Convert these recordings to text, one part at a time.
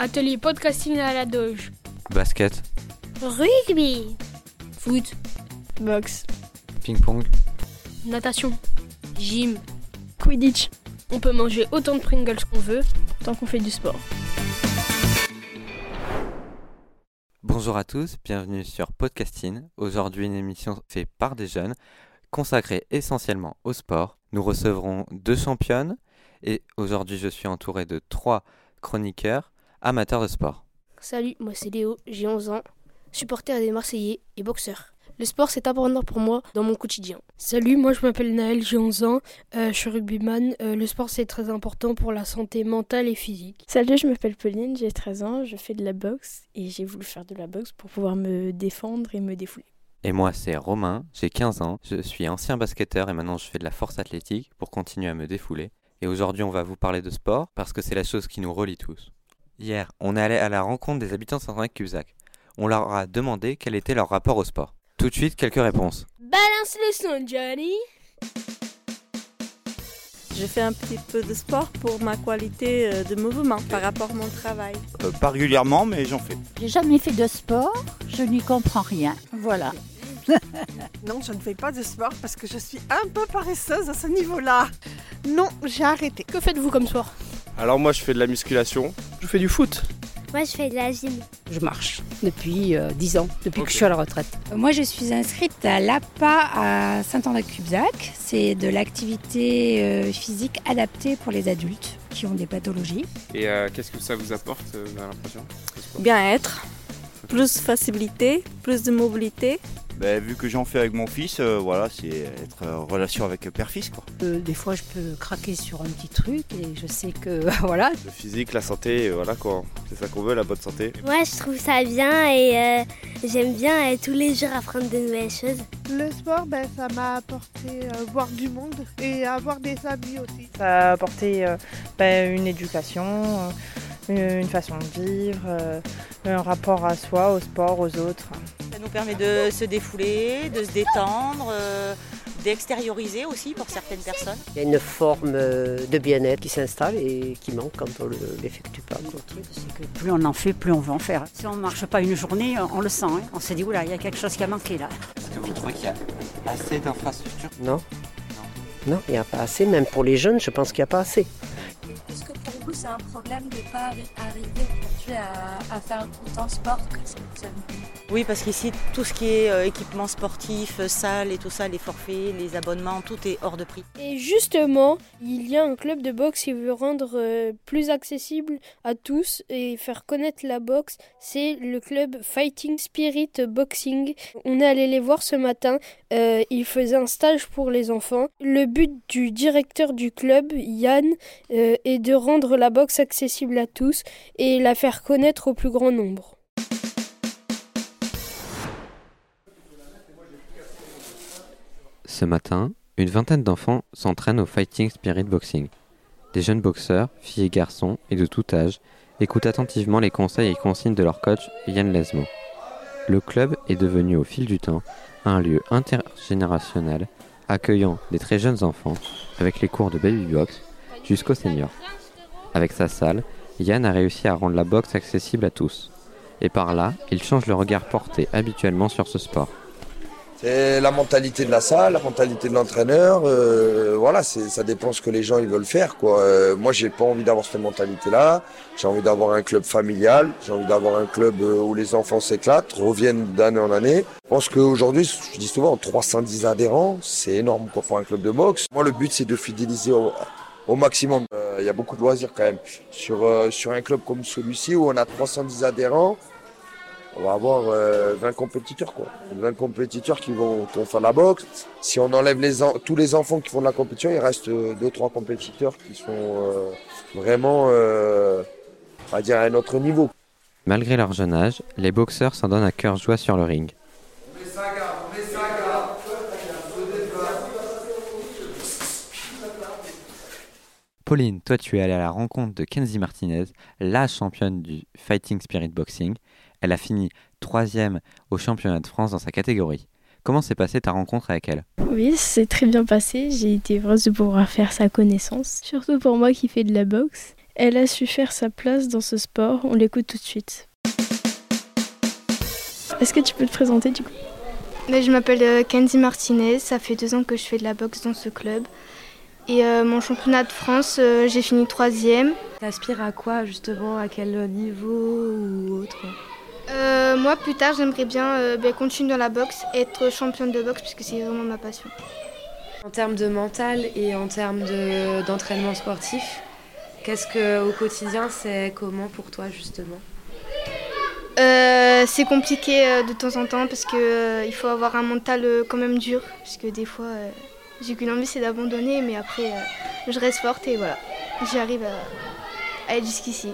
Atelier podcasting à la doge. Basket, Rugby. Foot. Boxe. ping-pong, Natation. Gym. Quidditch. On peut manger autant de Pringles qu'on veut. Tant qu'on fait du sport. Bonjour à tous, bienvenue sur Podcasting. Aujourd'hui, une émission faite par des jeunes, consacrée essentiellement au sport. Nous recevrons deux championnes et aujourd'hui, je suis entouré de trois chroniqueurs amateurs de sport. Salut, moi c'est Léo, j'ai 11 ans, supporter des Marseillais et boxeur. Le sport c'est important pour moi dans mon quotidien. Salut, moi je m'appelle Naël, j'ai 11 ans. Euh, je suis rugbyman. Euh, le sport c'est très important pour la santé mentale et physique. Salut, je m'appelle Pauline, j'ai 13 ans, je fais de la boxe et j'ai voulu faire de la boxe pour pouvoir me défendre et me défouler. Et moi, c'est Romain, j'ai 15 ans, je suis ancien basketteur et maintenant je fais de la force athlétique pour continuer à me défouler. Et aujourd'hui, on va vous parler de sport parce que c'est la chose qui nous relie tous. Hier, on est allé à la rencontre des habitants de Saint-Ouen-Cubzac. On leur a demandé quel était leur rapport au sport. Tout de suite, quelques réponses. Balance le son, Johnny Je fais un petit peu de sport pour ma qualité euh, de mouvement par rapport à mon travail. Euh, pas régulièrement, mais j'en fais. J'ai jamais fait de sport, je n'y comprends rien. Voilà. Non, je ne fais pas de sport parce que je suis un peu paresseuse à ce niveau-là. Non, j'ai arrêté. Que faites-vous comme sport? Alors moi je fais de la musculation. Je fais du foot. Moi, je fais de la gym. Je marche depuis euh, 10 ans, depuis que je suis à la retraite. Moi, je suis inscrite à l'APA à Saint-André-Cubzac. C'est de l'activité euh, physique adaptée pour les adultes qui ont des pathologies. Et euh, qu'est-ce que ça vous apporte, euh, vous l'impression Bien-être, plus de facilité, plus de mobilité. Ben, vu que j'en fais avec mon fils, euh, voilà, c'est être en relation avec père-fils. quoi. Euh, des fois, je peux craquer sur un petit truc et je sais que voilà. Le physique, la santé, euh, voilà quoi. C'est ça qu'on veut, la bonne santé. Moi, je trouve ça bien et euh, j'aime bien euh, tous les jours apprendre de nouvelles choses. Le sport, ben, ça m'a apporté euh, voir du monde et avoir des amis aussi. Ça a apporté euh, ben, une éducation, euh, une façon de vivre, un rapport à soi, au sport, aux autres. Ça nous permet de se défouler, de se détendre, euh, d'extérioriser aussi pour certaines personnes. Il y a une forme euh, de bien-être qui s'installe et qui manque quand on ne l'effectue pas. quoi. Que plus on en fait, plus on veut en faire. Si on ne marche pas une journée, on le sent. hein. On se dit, oula, il y a quelque chose qui a manqué là. Est-ce que vous trouvez qu'il y a assez d'infrastructures? Non Non, il n'y a pas assez. Même pour les jeunes, je pense qu'il n'y a pas assez. Est-ce que pour vous, c'est un problème de ne pas arri- arriver à, à faire autant de sport que Oui, parce qu'ici, tout ce qui est euh, équipement sportif, euh, salle et tout ça, les forfaits, les abonnements, tout est hors de prix. Et justement, il y a un club de boxe qui veut rendre euh, plus accessible à tous et faire connaître la boxe. C'est le club Fighting Spirit Boxing. On est allé les voir ce matin. Euh, ils faisaient un stage pour les enfants. Le but du directeur du club, Yann, est de rendre la boxe accessible à tous et la faire connaître au plus grand nombre. Ce matin, une vingtaine d'enfants s'entraînent au Fighting Spirit Boxing. Des jeunes boxeurs, filles et garçons, et de tout âge, écoutent attentivement les conseils et consignes de leur coach Yann Lesmo. Le club est devenu au fil du temps un lieu intergénérationnel accueillant des très jeunes enfants avec les cours de baby box jusqu'aux seniors. Avec sa salle, Yann a réussi à rendre la boxe accessible à tous. Et par là, il change le regard porté habituellement sur ce sport. C'est la mentalité de la salle, la mentalité de l'entraîneur. euh, voilà, ça dépend ce que les gens ils veulent faire. Quoi. Euh, moi, j'ai pas envie d'avoir cette mentalité-là. J'ai envie d'avoir un club familial. J'ai envie d'avoir un club euh, où les enfants s'éclatent, reviennent d'année en année. Je pense qu'aujourd'hui, je dis souvent, 310 adhérents, c'est énorme quoi, pour un club de boxe. Moi, le but, c'est de fidéliser au, au maximum. Euh, Il y a beaucoup de loisirs quand même. Sur, euh, sur un club comme celui-ci, où on a 310 adhérents, on va avoir euh, 20 compétiteurs quoi. 20 compétiteurs qui vont, qui vont faire la boxe. Si on enlève tous les enfants qui font de la compétition, il reste 2-3 compétiteurs qui sont euh, vraiment euh, va dire à un autre niveau. Malgré leur jeune âge, les boxeurs s'en donnent à cœur joie sur le ring. Pauline, toi tu es allée à la rencontre de Kenzie Martinez, la championne du Fighting Spirit Boxing. Elle a fini troisième au championnat de France dans sa catégorie. Comment s'est passée ta rencontre avec elle? Oui, c'est très bien passé. J'ai été heureuse de pouvoir faire sa connaissance. Surtout pour moi qui fais de la boxe. Elle a su faire sa place dans ce sport. On l'écoute tout de suite. Est-ce que tu peux te présenter du coup? Mais Je m'appelle euh, Kenzie Martinez. Ça fait deux ans que je fais de la boxe dans ce club. Et euh, mon championnat de France, euh, j'ai fini troisième. T'aspires à quoi justement? À quel niveau ou autre? Euh, moi, plus tard, j'aimerais bien euh, ben, continuer dans la boxe, être championne de boxe, puisque c'est vraiment ma passion. En termes de mental et en termes de- d'entraînement sportif, qu'est-ce que au quotidien c'est comment pour toi justement? Euh, c'est compliqué de temps en temps parce que il faut avoir un mental quand même dur, parce que des fois, j'ai qu'une envie, c'est d'abandonner, mais après, je reste forte et voilà, j'arrive à, à être jusqu'ici.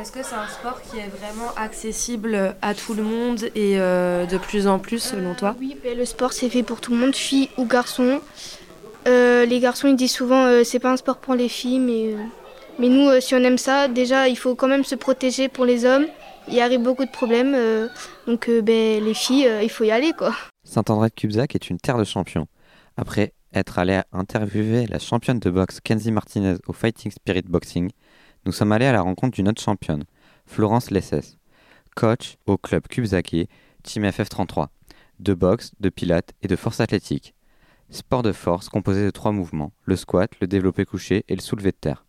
Est-ce que c'est un sport qui est vraiment accessible à tout le monde et euh, de plus en plus selon toi? Oui, ben, le sport c'est fait pour tout le monde, filles ou garçons. Euh, les garçons ils disent souvent euh, c'est pas un sport pour les filles, mais, euh, mais nous euh, si on aime ça, déjà il faut quand même se protéger pour les hommes. Il arrive beaucoup de problèmes, euh, donc euh, ben, les filles euh, il faut y aller quoi. Saint-André-de-Cubzac est une terre de champions. Après être allé interviewer la championne de boxe Kenzie Martinez au Fighting Spirit Boxing, nous sommes allés à la rencontre d'une autre championne, Florence Lessès, coach au club Cubzacier, Team FF33, de boxe, de pilates et de force athlétique. Sport de force composé de trois mouvements, le squat, le développé couché et le soulevé de terre.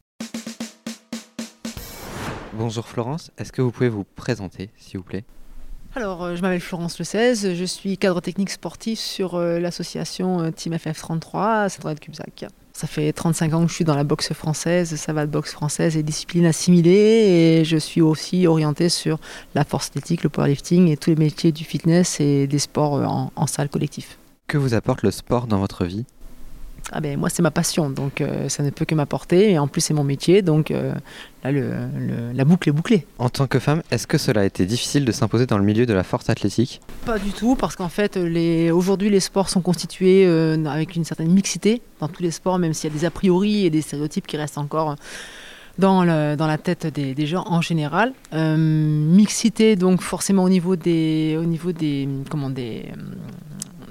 Bonjour Florence, est-ce que vous pouvez vous présenter s'il vous plaît? Alors, euh, je m'appelle Florence Le 16, je suis cadre technique sportif sur euh, l'association euh, Team FF33 à Saint-André-de-Cubzac. Ça fait 35 ans que je suis dans la boxe française, ça va de boxe française et discipline assimilée, et je suis aussi orientée sur la force athlétique, le powerlifting et tous les métiers du fitness et des sports en, en salle collectif. Que vous apporte le sport dans votre vie? Ah ben, moi, c'est ma passion, donc euh, ça ne peut que m'apporter, et en plus, c'est mon métier, donc euh, là, le- le- la boucle est bouclée. En tant que femme, est-ce que cela a été difficile de s'imposer dans le milieu de la force athlétique? Pas du tout, parce qu'en fait, les... aujourd'hui, les sports sont constitués euh, avec une certaine mixité dans tous les sports, même s'il y a des a priori et des stéréotypes qui restent encore dans, le- dans la tête des, des gens en général. Mixité, donc forcément au niveau des, au niveau des, comment, des,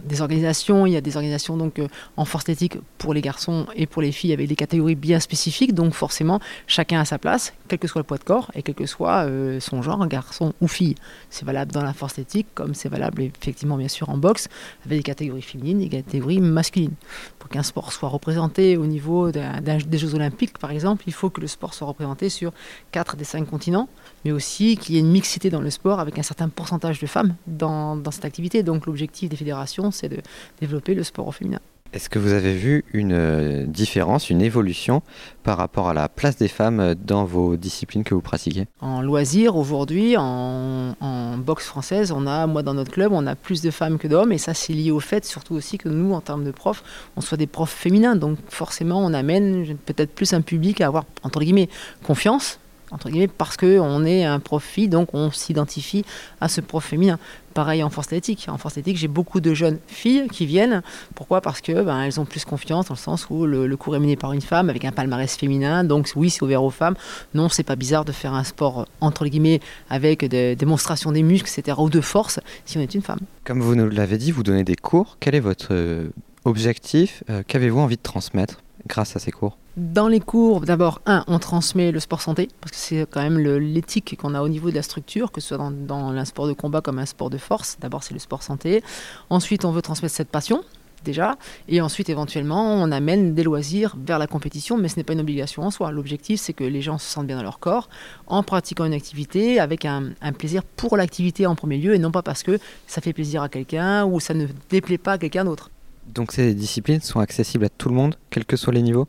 des organisations, il y a des organisations donc euh, en force athlétique pour les garçons et pour les filles avec des catégories bien spécifiques, donc forcément chacun a sa place, quel que soit le poids de corps et quel que soit euh, son genre, garçon ou fille. C'est valable dans la force athlétique comme c'est valable effectivement bien sûr en boxe avec des catégories féminines et des catégories masculines. Pour qu'un sport soit représenté au niveau des Jeux Olympiques par exemple, il faut que le sport soit représenté sur 4 des 5 continents, mais aussi qu'il y ait une mixité dans le sport avec un certain pourcentage de femmes dans cette activité. Donc l'objectif des fédérations, c'est de développer le sport au féminin. Est-ce que vous avez vu une euh, différence, une évolution par rapport à la place des femmes dans vos disciplines que vous pratiquez En loisir, aujourd'hui, en, en boxe française, on a, moi dans notre club, on a plus de femmes que d'hommes, et ça c'est lié au fait surtout aussi que nous, en termes de profs, on soit des profs féminins, donc forcément on amène peut-être plus un public à avoir, entre guillemets, confiance, entre guillemets, parce qu'on est un prof fille, donc on s'identifie à ce prof féminin. Pareil en force athlétique. En force athlétique, j'ai beaucoup de jeunes filles qui viennent. Pourquoi? Parce que ben, elles ont plus confiance dans le sens où le, cours est mené par une femme avec un palmarès féminin. Donc oui, c'est ouvert aux femmes. Non, c'est pas bizarre de faire un sport entre guillemets avec des démonstrations des muscles, etc. ou de force si on est une femme. Comme vous nous l'avez dit, vous donnez des cours. Quel est votre euh, objectif? Euh, Qu'avez-vous envie de transmettre? Grâce à ces cours Dans les cours, d'abord, un, on transmet le sport santé, parce que c'est quand même l'éthique qu'on a au niveau de la structure, que ce soit dans, dans un sport de combat comme un sport de force. D'abord, c'est le sport santé. Ensuite, on veut transmettre cette passion, déjà. Et ensuite, éventuellement, on amène des loisirs vers la compétition, mais ce n'est pas une obligation en soi. L'objectif, c'est que les gens se sentent bien dans leur corps en pratiquant une activité avec un, un plaisir pour l'activité en premier lieu, et non pas parce que ça fait plaisir à quelqu'un ou ça ne déplaît pas à quelqu'un d'autre. Donc ces disciplines sont accessibles à tout le monde, quels que soient les niveaux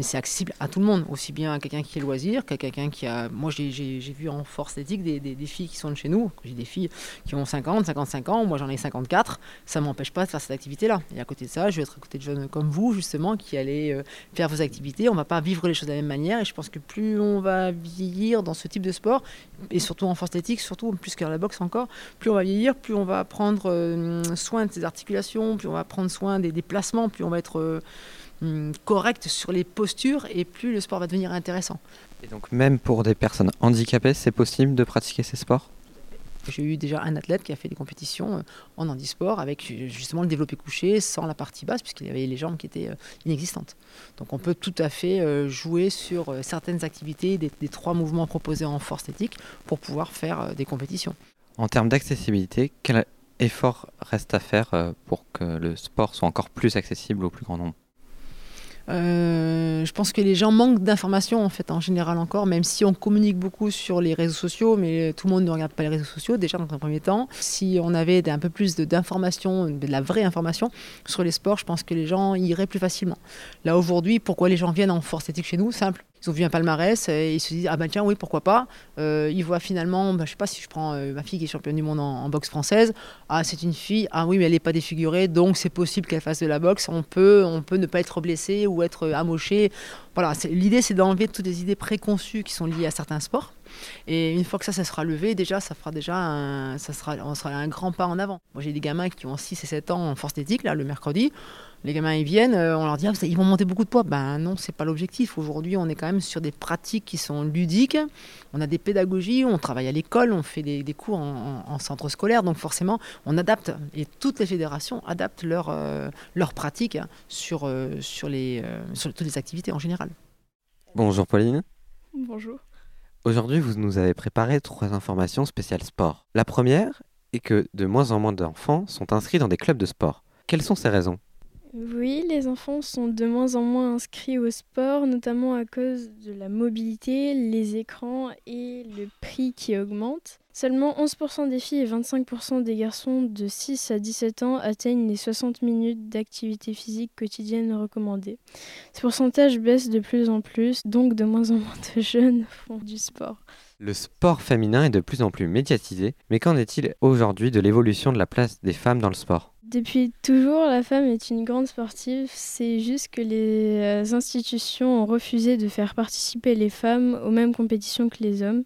mais c'est accessible à tout le monde, aussi bien à quelqu'un qui est loisir qu'à quelqu'un qui a. Moi, j'ai- vu en force éthique des, filles qui sont de chez nous. J'ai des filles qui ont 50, 55 ans, moi j'en ai 54. Ça ne m'empêche pas de faire cette activité-là. Et à côté de ça, je vais être à côté de jeunes comme vous, justement, qui allez euh, faire vos activités. On ne va pas vivre les choses de la même manière. Et je pense que plus on va vieillir dans ce type de sport, et surtout en force athlétique, surtout plus qu'à la boxe encore, plus on va vieillir, plus on va prendre euh, soin de ses articulations, plus on va prendre soin des déplacements, plus on va être. euh, correct sur les postures et plus le sport va devenir intéressant. Et donc même pour des personnes handicapées, c'est possible de pratiquer ces sports? J'ai eu déjà un athlète qui a fait des compétitions euh, en handisport avec euh, justement le développé couché sans la partie basse, puisqu'il y avait les jambes qui étaient euh, inexistantes. Donc on peut tout à fait jouer sur certaines activités des, des trois mouvements proposés en force éthique pour pouvoir faire des compétitions. En termes d'accessibilité, quel effort reste à faire pour que le sport soit encore plus accessible au plus grand nombre? Euh, je pense que les gens manquent d'informations en fait en général encore, même si on communique beaucoup sur les réseaux sociaux, mais tout le monde ne regarde pas les réseaux sociaux déjà dans un premier temps. Si on avait un peu plus d'informations, de, la vraie information sur les sports, je pense que les gens iraient plus facilement. Là aujourd'hui, pourquoi les gens viennent en force éthique chez nous? Simple. Ils ont vu un palmarès et ils se disent ah ben tiens oui pourquoi pas. Euh, ils voient finalement, ben, je sais pas si je prends euh, ma fille qui est championne du monde en, boxe française, ah c'est une fille, ah oui mais elle n'est pas défigurée donc c'est possible qu'elle fasse de la boxe. On peut, on peut ne pas être blessé ou être amoché. Voilà, l'idée c'est d'enlever toutes les idées préconçues qui sont liées à certains sports. Et une fois que ça, ça sera levé, déjà, ça fera déjà un, ça sera, on sera un grand pas en avant. Moi, j'ai des gamins qui ont 6 et 7 ans en force éthique, là, le mercredi. Les gamins, ils viennent, euh, on leur dit, ah, ils vont monter beaucoup de poids. Ben non, c'est pas l'objectif. Aujourd'hui, on est quand même sur des pratiques qui sont ludiques. On a des pédagogies, on travaille à l'école, on fait des, cours en, centre scolaire. Donc forcément, on adapte. Et toutes les fédérations adaptent leurs euh, pratiques sur, euh, sur, les, sur toutes les activités en général. Bonjour Pauline. Bonjour. Aujourd'hui, vous nous avez préparé trois informations spéciales sport. La première est que de moins en moins d'enfants sont inscrits dans des clubs de sport. Quelles sont ces raisons? Oui, les enfants sont de moins en moins inscrits au sport, notamment à cause de la mobilité, les écrans et le prix qui augmente. Seulement 11% des filles et 25% des garçons de 6 à 17 ans atteignent les 60 minutes d'activité physique quotidienne recommandée. Ce pourcentage baisse de plus en plus, donc de moins en moins de jeunes font du sport. Le sport féminin est de plus en plus médiatisé, mais qu'en est-il aujourd'hui de l'évolution de la place des femmes dans le sport? Depuis toujours, la femme est une grande sportive. C'est juste que les euh, institutions ont refusé de faire participer les femmes aux mêmes compétitions que les hommes.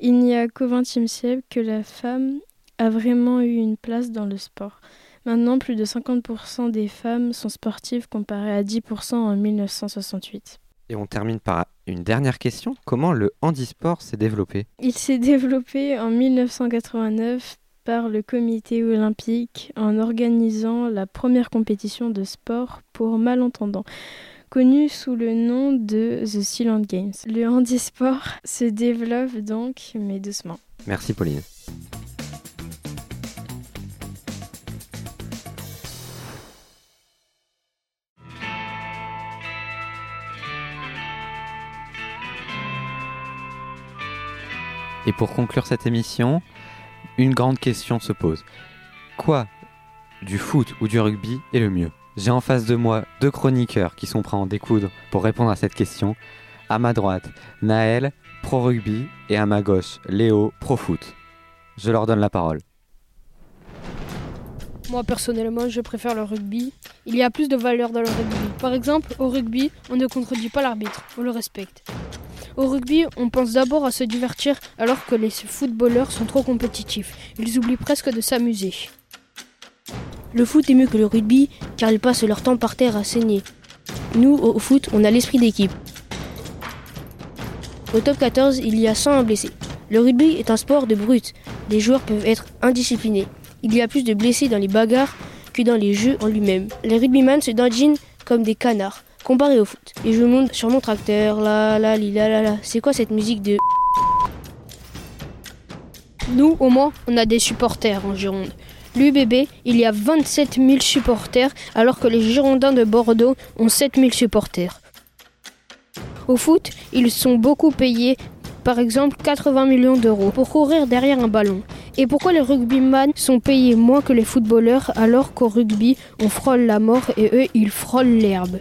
Il n'y a qu'au XXe siècle que la femme a vraiment eu une place dans le sport. Maintenant, plus de 50% des femmes sont sportives comparé à 10% en 1968. Et on termine par une dernière question. Comment le handisport s'est développé? Il s'est développé en 1989 par le comité olympique en organisant la première compétition de sport pour malentendants connue sous le nom de The Silent Games. Le handisport se développe donc, mais doucement. Merci Pauline. Pour conclure cette émission, une grande question se pose. Quoi du foot ou du rugby est le mieux? J'ai en face de moi deux chroniqueurs qui sont prêts à en découdre pour répondre à cette question. À ma droite, Naël, pro rugby, et à ma gauche, Léo, pro foot. Je leur donne la parole. Moi personnellement, je préfère le rugby. Il y a plus de valeur dans le rugby. Par exemple, au rugby, on ne contredit pas l'arbitre, on le respecte. Au rugby, on pense d'abord à se divertir alors que les footballeurs sont trop compétitifs. Ils oublient presque de s'amuser. Le foot est mieux que le rugby car ils passent leur temps par terre à saigner. Nous, au foot, on a l'esprit d'équipe. Au top 14, il y a 101 blessés. Le rugby est un sport de brut. Les joueurs peuvent être indisciplinés. Il y a plus de blessés dans les bagarres que dans les jeux en lui-même. Les rugbyman se dandinent comme des canards comparé au foot. Et je monte sur mon tracteur, là, là, là, là. C'est quoi cette musique de... Nous, au moins, on a des supporters en Gironde. L'UBB, il y a 27 000 supporters, alors que les Girondins de Bordeaux ont 7 000 supporters. Au foot, ils sont beaucoup payés, par exemple 80 millions d'euros, pour courir derrière un ballon. Et pourquoi les rugbyman sont payés moins que les footballeurs, alors qu'au rugby, on frôle la mort et eux, ils frôlent l'herbe?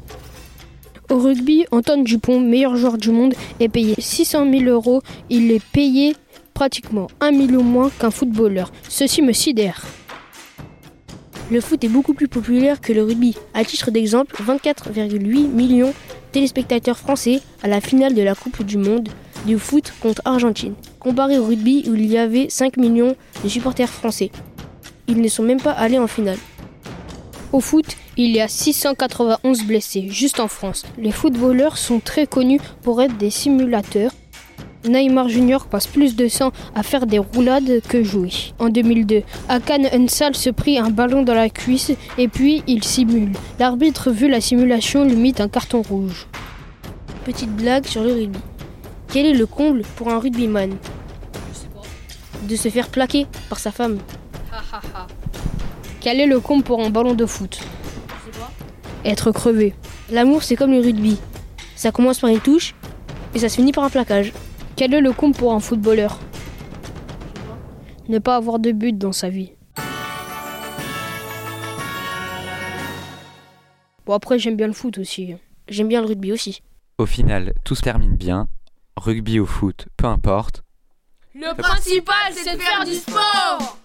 Au rugby, Antoine Dupont, meilleur joueur du monde, est payé 600 000 euros. Il est payé pratiquement 1 million moins qu'un footballeur. Ceci me sidère. Le foot est beaucoup plus populaire que le rugby. À titre d'exemple, 24,8 millions de téléspectateurs français à la finale de la Coupe du Monde du foot contre Argentine, comparé au rugby où il y avait 5 millions de supporters français. Ils ne sont même pas allés en finale. Au foot, il y a 691 blessés juste en France. Les footballeurs sont très connus pour être des simulateurs. Neymar Junior passe plus de temps à faire des roulades que jouer. En 2002, Hakan Unsal se prit un ballon dans la cuisse et puis il simule. L'arbitre, vu la simulation, lui mit un carton rouge. Petite blague sur le rugby. Quel est le comble pour un rugbyman? De se faire plaquer par sa femme. Quel est le comble pour un ballon de foot Être crevé. L'amour, c'est comme le rugby. Ça commence par une touche et ça se finit par un plaquage. Quel est le comble pour un footballeur Ne pas avoir de but dans sa vie. Bon après j'aime bien le foot aussi. J'aime bien le rugby aussi. Au final, tout se termine bien. Rugby ou foot, peu importe. Le principal, c'est de faire du sport